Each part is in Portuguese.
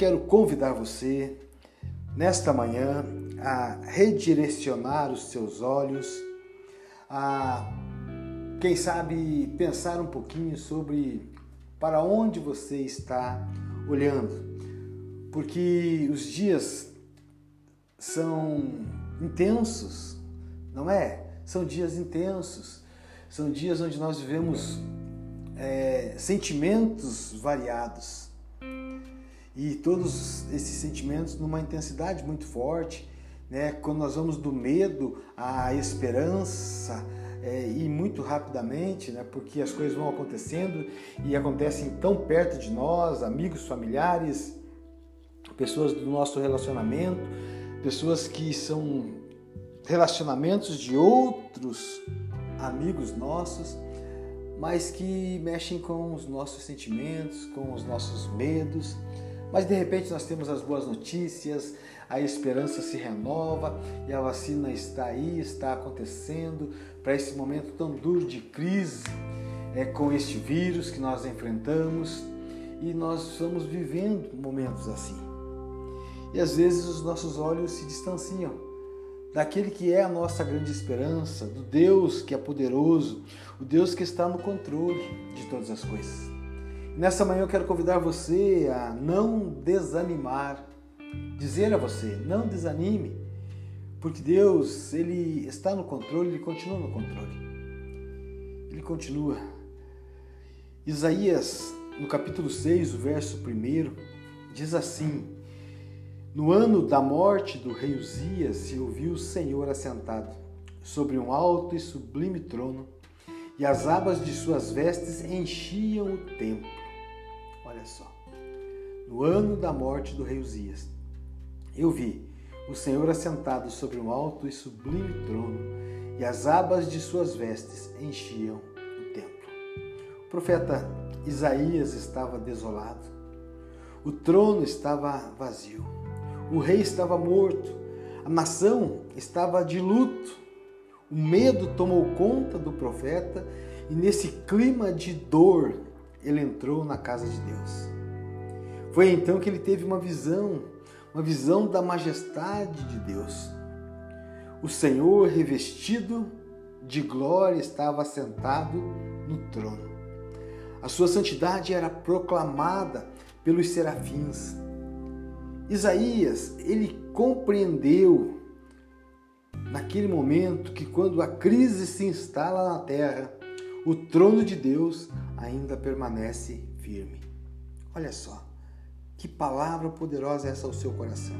quero convidar você nesta manhã a redirecionar os seus olhos, a quem sabe pensar um pouquinho sobre para onde você está olhando, porque os dias são intensos, não é? São dias intensos, são dias onde nós vivemos é, sentimentos variados e todos esses sentimentos numa intensidade muito forte, né? Quando nós vamos do medo à esperança é, e muito rapidamente, né? Porque as coisas vão acontecendo e acontecem tão perto de nós, amigos, familiares, pessoas do nosso relacionamento, pessoas que são relacionamentos de outros amigos nossos, mas que mexem com os nossos sentimentos, com os nossos medos mas de repente nós temos as boas notícias, a esperança se renova e a vacina está aí, está acontecendo para esse momento tão duro de crise é, com este vírus que nós enfrentamos e nós estamos vivendo momentos assim. E às vezes os nossos olhos se distanciam daquele que é a nossa grande esperança, do Deus que é poderoso, o Deus que está no controle de todas as coisas. Nessa manhã eu quero convidar você a não desanimar, dizer a você, não desanime, porque Deus, ele está no controle, ele continua no controle. Ele continua. Isaías, no capítulo 6, o verso 1, diz assim: No ano da morte do rei Uzias se ouviu o Senhor assentado sobre um alto e sublime trono, e as abas de suas vestes enchiam o templo. Olha só. No ano da morte do rei Uzias, eu vi o Senhor assentado sobre um alto e sublime trono, e as abas de suas vestes enchiam o templo. O profeta Isaías estava desolado. O trono estava vazio. O rei estava morto. A nação estava de luto. O medo tomou conta do profeta e nesse clima de dor ele entrou na casa de Deus. Foi então que ele teve uma visão, uma visão da majestade de Deus. O Senhor, revestido de glória, estava sentado no trono. A sua santidade era proclamada pelos serafins. Isaías, ele compreendeu naquele momento que quando a crise se instala na terra, o trono de Deus ainda permanece firme. Olha só, que palavra poderosa é essa ao seu coração.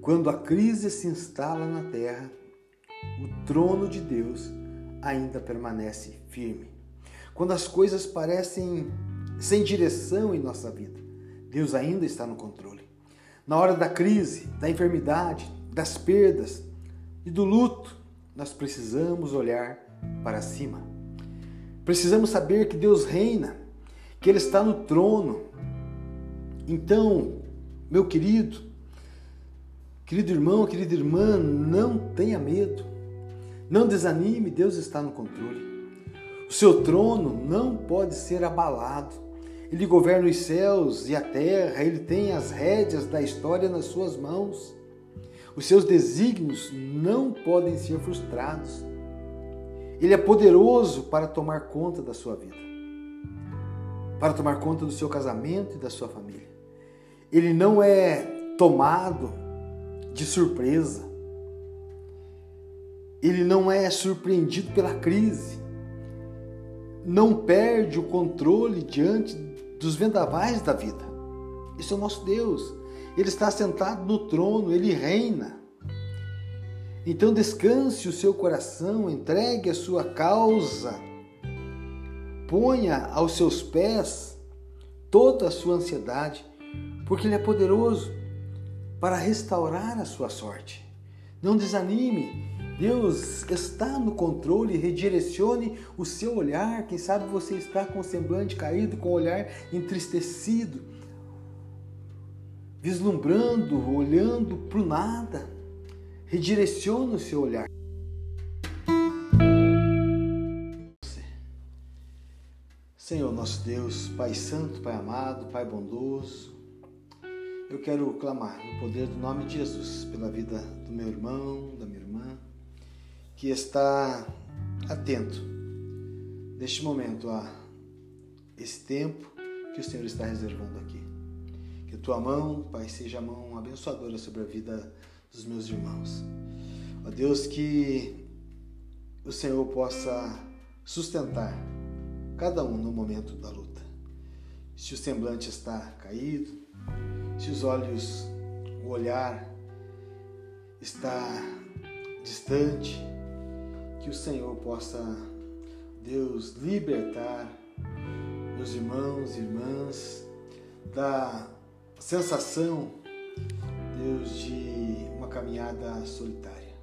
Quando a crise se instala na terra, o trono de Deus ainda permanece firme. Quando as coisas parecem sem direção em nossa vida, Deus ainda está no controle. Na hora da crise, da enfermidade, das perdas e do luto, nós precisamos olhar para cima. Precisamos saber que Deus reina, que Ele está no trono. Então, meu querido, querido irmão, querida irmã, não tenha medo, não desanime, Deus está no controle. O seu trono não pode ser abalado. Ele governa os céus e a terra, ele tem as rédeas da história nas suas mãos. Os seus desígnios não podem ser frustrados. Ele é poderoso para tomar conta da sua vida, para tomar conta do seu casamento e da sua família. Ele não é tomado de surpresa. Ele não é surpreendido pela crise. Não perde o controle diante dos vendavais da vida. Esse é o nosso Deus. Ele está sentado no trono, ele reina. Então descanse o seu coração, entregue a sua causa, ponha aos seus pés toda a sua ansiedade, porque Ele é poderoso para restaurar a sua sorte. Não desanime, Deus está no controle, redirecione o seu olhar. Quem sabe você está com o semblante caído, com o olhar entristecido, vislumbrando, olhando para o nada. Redireciona o seu olhar. Senhor nosso Deus, Pai Santo, Pai amado, Pai bondoso, eu quero clamar no poder do nome de Jesus pela vida do meu irmão, da minha irmã, que está atento neste momento a esse tempo que o Senhor está reservando aqui. Tua mão, Pai, seja a mão abençoadora sobre a vida dos meus irmãos. Ó Deus, que o Senhor possa sustentar cada um no momento da luta. Se o semblante está caído, se os olhos, o olhar está distante, que o Senhor possa, Deus, libertar meus irmãos e irmãs da sensação, Deus, de uma caminhada solitária,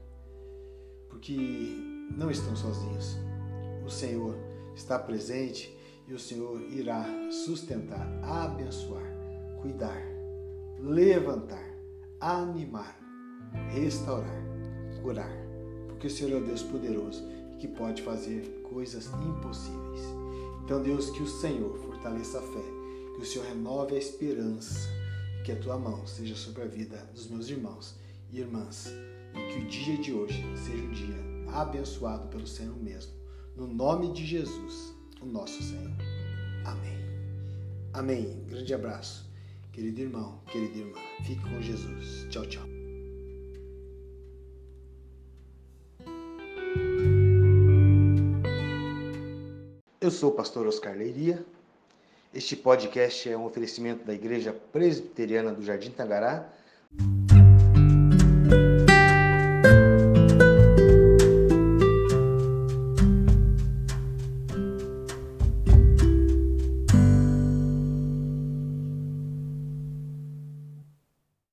porque não estão sozinhos. O Senhor está presente e o Senhor irá sustentar, abençoar, cuidar, levantar, animar, restaurar, curar, porque o Senhor é Deus poderoso que pode fazer coisas impossíveis. Então, Deus, que o Senhor fortaleça a fé, que o Senhor renove a esperança que a tua mão seja sobre a vida dos meus irmãos e irmãs e que o dia de hoje seja um dia abençoado pelo Senhor mesmo. No nome de Jesus, o nosso Senhor. Amém. Amém. Grande abraço. Querido irmão, querida irmã, fique com Jesus. Tchau, tchau. Eu sou o pastor Oscar Leiria. Este podcast é um oferecimento da Igreja Presbiteriana do Jardim Tangará.